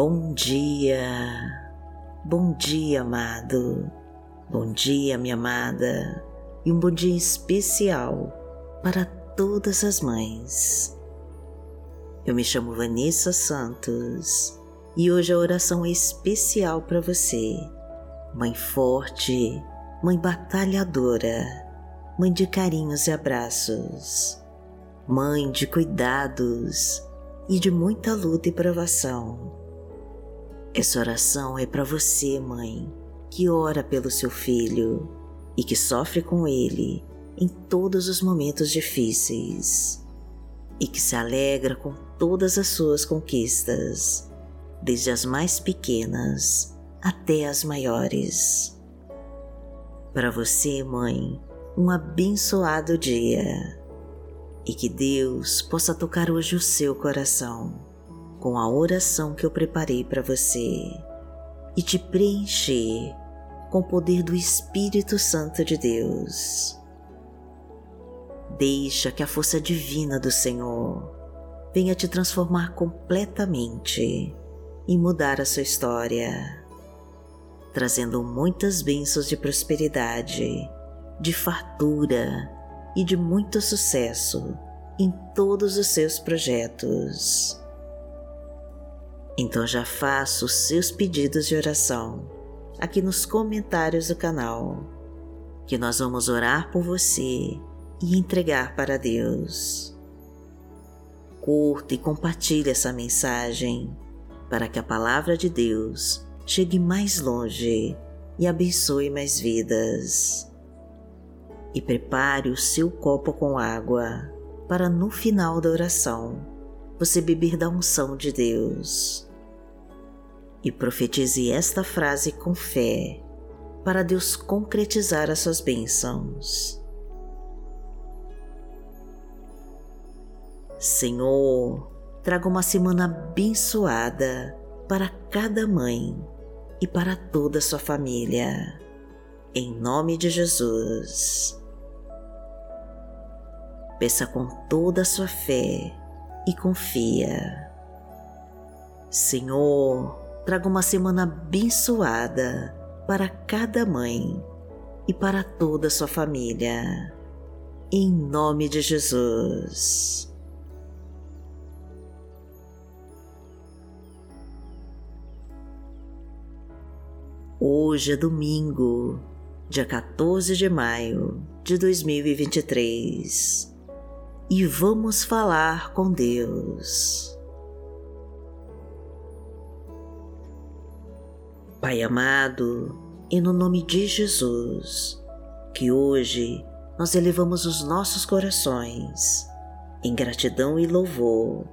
Bom dia, bom dia, amado, bom dia, minha amada, e um bom dia especial para todas as mães. Eu me chamo Vanessa Santos e hoje a oração é especial para você, mãe forte, mãe batalhadora, mãe de carinhos e abraços, mãe de cuidados e de muita luta e provação. Essa oração é para você, mãe, que ora pelo seu filho e que sofre com ele em todos os momentos difíceis e que se alegra com todas as suas conquistas, desde as mais pequenas até as maiores. Para você, mãe, um abençoado dia e que Deus possa tocar hoje o seu coração com a oração que eu preparei para você e te preencher com o poder do Espírito Santo de Deus. Deixa que a força divina do Senhor venha te transformar completamente e mudar a sua história, trazendo muitas bênçãos de prosperidade, de fartura e de muito sucesso em todos os seus projetos. Então já faça os seus pedidos de oração aqui nos comentários do canal, que nós vamos orar por você e entregar para Deus. Curta e compartilhe essa mensagem para que a palavra de Deus chegue mais longe e abençoe mais vidas e prepare o seu copo com água para no final da oração você beber da unção de Deus. E profetize esta frase com fé para Deus concretizar as suas bênçãos. Senhor, traga uma semana abençoada para cada mãe e para toda a sua família. Em nome de Jesus peça com toda a sua fé e confia. Senhor, traga uma semana abençoada para cada mãe e para toda a sua família. Em nome de Jesus. Hoje é domingo, dia 14 de maio de 2023 e vamos falar com Deus. Pai amado, e no nome de Jesus, que hoje nós elevamos os nossos corações em gratidão e louvor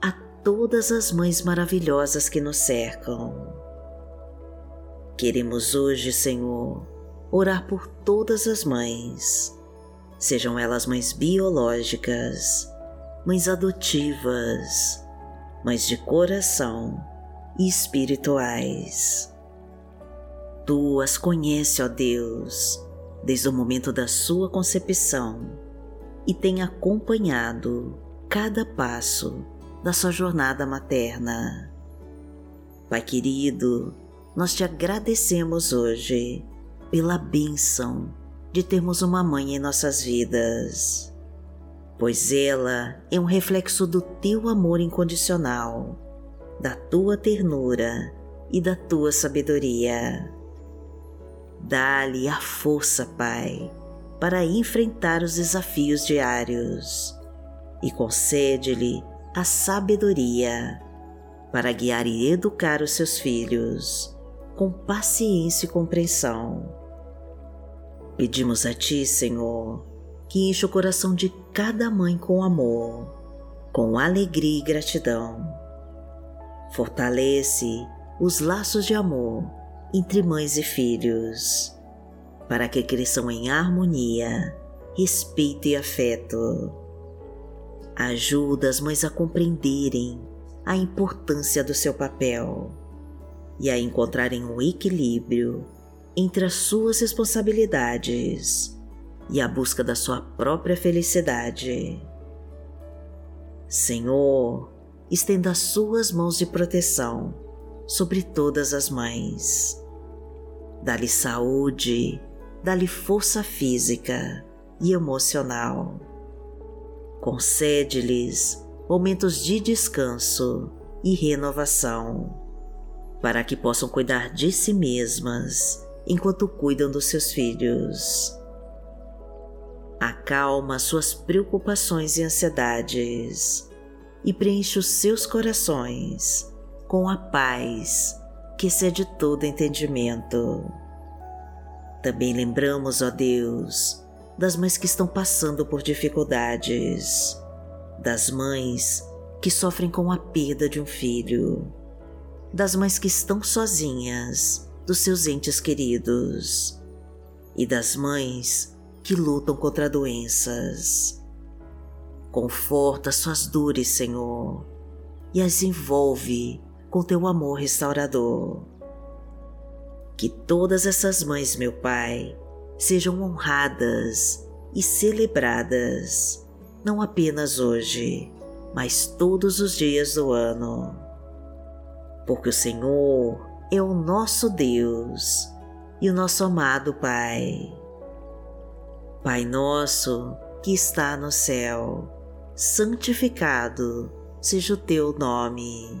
a todas as mães maravilhosas que nos cercam. Queremos hoje, Senhor, orar por todas as mães sejam elas mães biológicas, mães adotivas, mães de coração e espirituais. Tu as conhece, ó Deus, desde o momento da sua concepção e tem acompanhado cada passo da sua jornada materna. Pai querido, nós te agradecemos hoje pela bênção de termos uma mãe em nossas vidas, pois ela é um reflexo do teu amor incondicional, da tua ternura e da tua sabedoria. Dá-lhe a força, Pai, para enfrentar os desafios diários e concede-lhe a sabedoria para guiar e educar os seus filhos com paciência e compreensão Pedimos a Ti, Senhor, que enche o coração de cada mãe com amor, com alegria e gratidão. Fortalece os laços de amor entre mães e filhos, para que cresçam em harmonia, respeito e afeto. Ajuda as mães a compreenderem a importância do seu papel e a encontrarem um equilíbrio entre as suas responsabilidades e a busca da sua própria felicidade. Senhor, estenda as suas mãos de proteção sobre todas as mães. Dá-lhe saúde, dá-lhe força física e emocional. Concede-lhes momentos de descanso e renovação, para que possam cuidar de si mesmas enquanto cuidam dos seus filhos. Acalma suas preocupações e ansiedades e preenche os seus corações com a paz que excede todo entendimento. Também lembramos, ó Deus, das mães que estão passando por dificuldades, das mães que sofrem com a perda de um filho, das mães que estão sozinhas dos seus entes queridos e das mães que lutam contra doenças. Conforta suas dores, Senhor, e as envolve com teu amor restaurador. Que todas essas mães, meu Pai, sejam honradas e celebradas, não apenas hoje, mas todos os dias do ano. Porque o Senhor é o nosso Deus e o nosso amado Pai. Pai nosso que está no céu, santificado seja o teu nome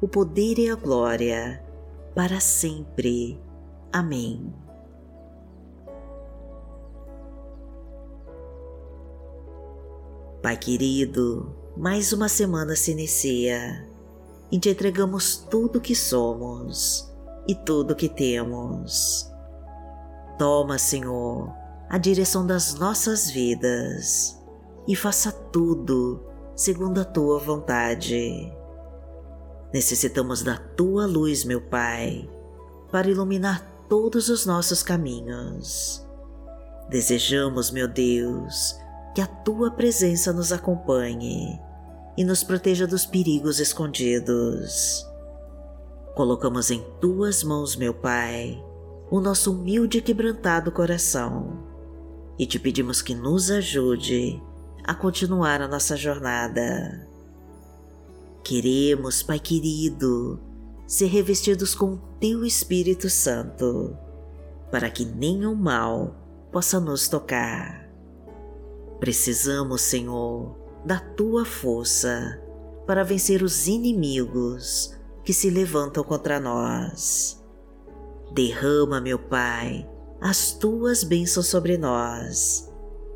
o poder e a glória, para sempre. Amém. Pai querido, mais uma semana se inicia e te entregamos tudo que somos e tudo que temos. Toma, Senhor, a direção das nossas vidas e faça tudo segundo a tua vontade Necessitamos da tua luz, meu Pai, para iluminar todos os nossos caminhos. Desejamos, meu Deus, que a tua presença nos acompanhe e nos proteja dos perigos escondidos. Colocamos em tuas mãos, meu Pai, o nosso humilde e quebrantado coração e te pedimos que nos ajude a continuar a nossa jornada. Queremos, Pai querido, ser revestidos com o Teu Espírito Santo, para que nenhum mal possa nos tocar. Precisamos, Senhor, da Tua força para vencer os inimigos que se levantam contra nós. Derrama, meu Pai, as Tuas bênçãos sobre nós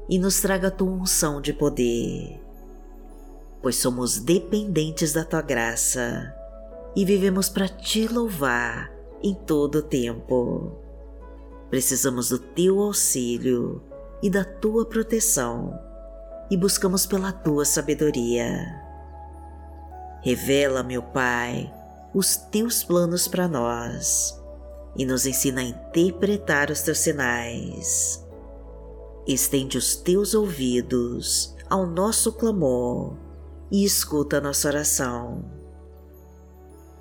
e nos traga a Tua unção de poder pois somos dependentes da tua graça e vivemos para te louvar em todo o tempo. Precisamos do teu auxílio e da tua proteção e buscamos pela tua sabedoria. Revela, meu Pai, os teus planos para nós e nos ensina a interpretar os teus sinais. Estende os teus ouvidos ao nosso clamor e escuta nossa oração.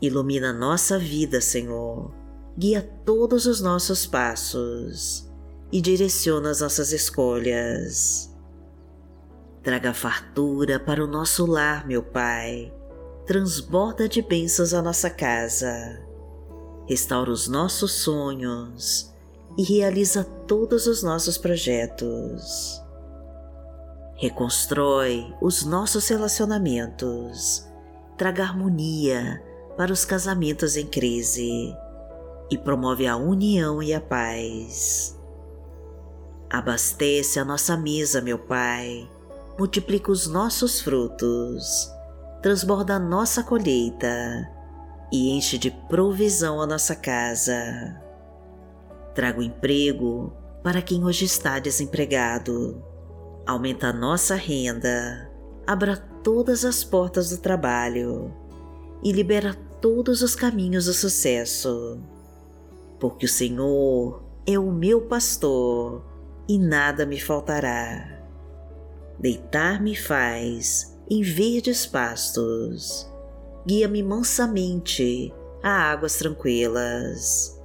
Ilumina nossa vida, Senhor, guia todos os nossos passos e direciona as nossas escolhas. Traga fartura para o nosso lar, meu Pai, transborda de bênçãos a nossa casa, restaura os nossos sonhos e realiza todos os nossos projetos reconstrói os nossos relacionamentos, traga harmonia para os casamentos em crise. E promove a união e a paz. Abastece a nossa mesa, meu Pai, multiplica os nossos frutos, transborda a nossa colheita. E enche de provisão a nossa casa. Traga o emprego para quem hoje está desempregado aumenta nossa renda, abra todas as portas do trabalho e libera todos os caminhos do sucesso. porque o Senhor é o meu pastor e nada me faltará. Deitar-me faz em verdes pastos, guia-me mansamente a águas tranquilas.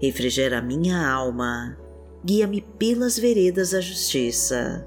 Refrigera minha alma, guia-me pelas veredas da justiça,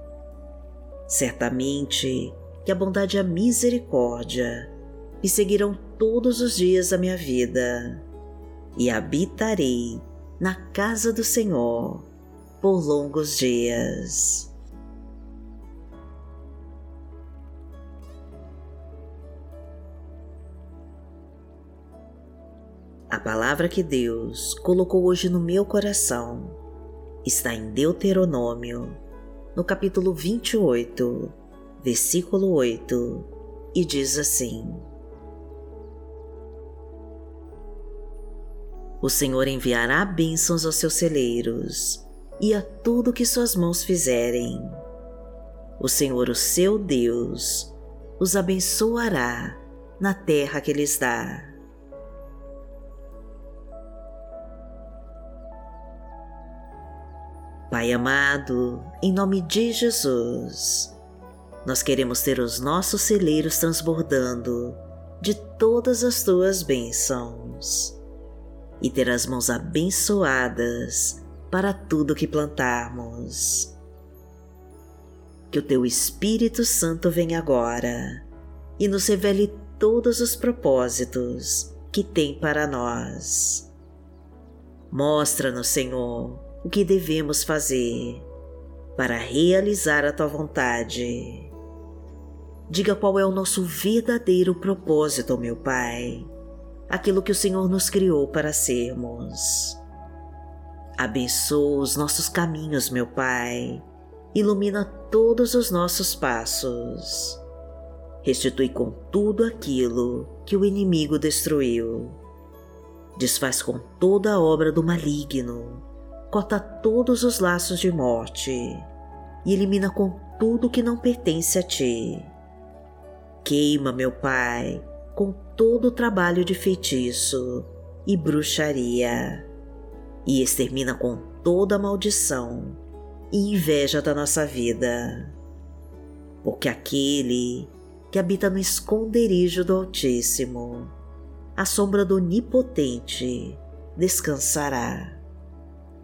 Certamente que a bondade e a misericórdia me seguirão todos os dias da minha vida, e habitarei na casa do Senhor por longos dias. A palavra que Deus colocou hoje no meu coração está em Deuteronômio, no capítulo 28, versículo 8, e diz assim: O Senhor enviará bênçãos aos seus celeiros e a tudo que suas mãos fizerem. O Senhor, o seu Deus, os abençoará na terra que lhes dá Pai amado, em nome de Jesus, nós queremos ter os nossos celeiros transbordando de todas as tuas bênçãos e ter as mãos abençoadas para tudo que plantarmos. Que o teu Espírito Santo venha agora e nos revele todos os propósitos que tem para nós. Mostra-nos, Senhor, o que devemos fazer para realizar a tua vontade. Diga qual é o nosso verdadeiro propósito, meu Pai, aquilo que o Senhor nos criou para sermos. Abençoa os nossos caminhos, meu Pai, ilumina todos os nossos passos. Restitui com tudo aquilo que o inimigo destruiu. Desfaz com toda a obra do maligno corta todos os laços de morte e elimina com tudo que não pertence a ti. Queima, meu Pai, com todo o trabalho de feitiço e bruxaria e extermina com toda a maldição e inveja da nossa vida. Porque aquele que habita no esconderijo do Altíssimo, à sombra do Onipotente, descansará.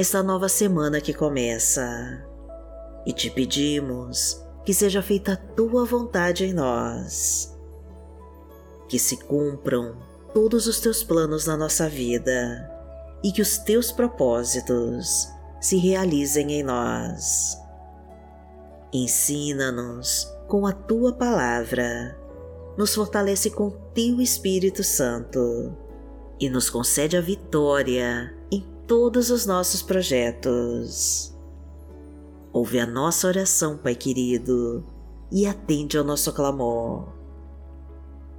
esta nova semana que começa e te pedimos que seja feita a Tua vontade em nós. Que se cumpram todos os Teus planos na nossa vida e que os Teus propósitos se realizem em nós. Ensina-nos com a tua palavra, nos fortalece com teu Espírito Santo e nos concede a vitória em todos os nossos projetos. Ouve a nossa oração, Pai querido, e atende ao nosso clamor,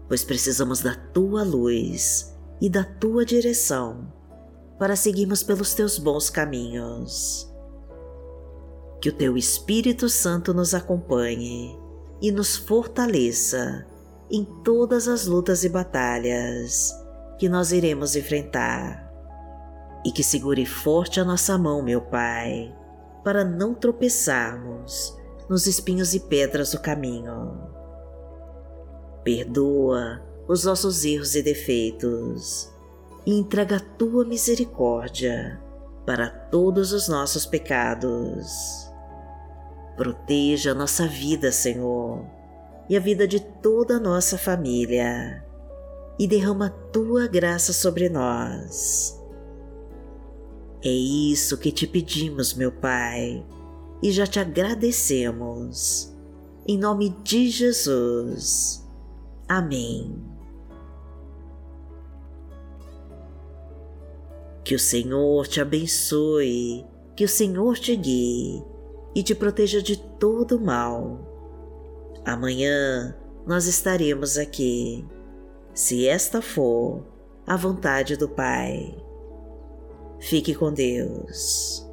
pois precisamos da tua luz e da tua direção para seguirmos pelos teus bons caminhos. Que o teu Espírito Santo nos acompanhe e nos fortaleça em todas as lutas e batalhas que nós iremos enfrentar. E que segure forte a nossa mão, meu Pai, para não tropeçarmos nos espinhos e pedras do caminho. Perdoa os nossos erros e defeitos e entrega a tua misericórdia para todos os nossos pecados. Proteja a nossa vida, Senhor, e a vida de toda a nossa família, e derrama a tua graça sobre nós. É isso que te pedimos, meu Pai, e já te agradecemos. Em nome de Jesus. Amém. Que o Senhor te abençoe, que o Senhor te guie e te proteja de todo mal. Amanhã nós estaremos aqui, se esta for a vontade do Pai. Fique com Deus.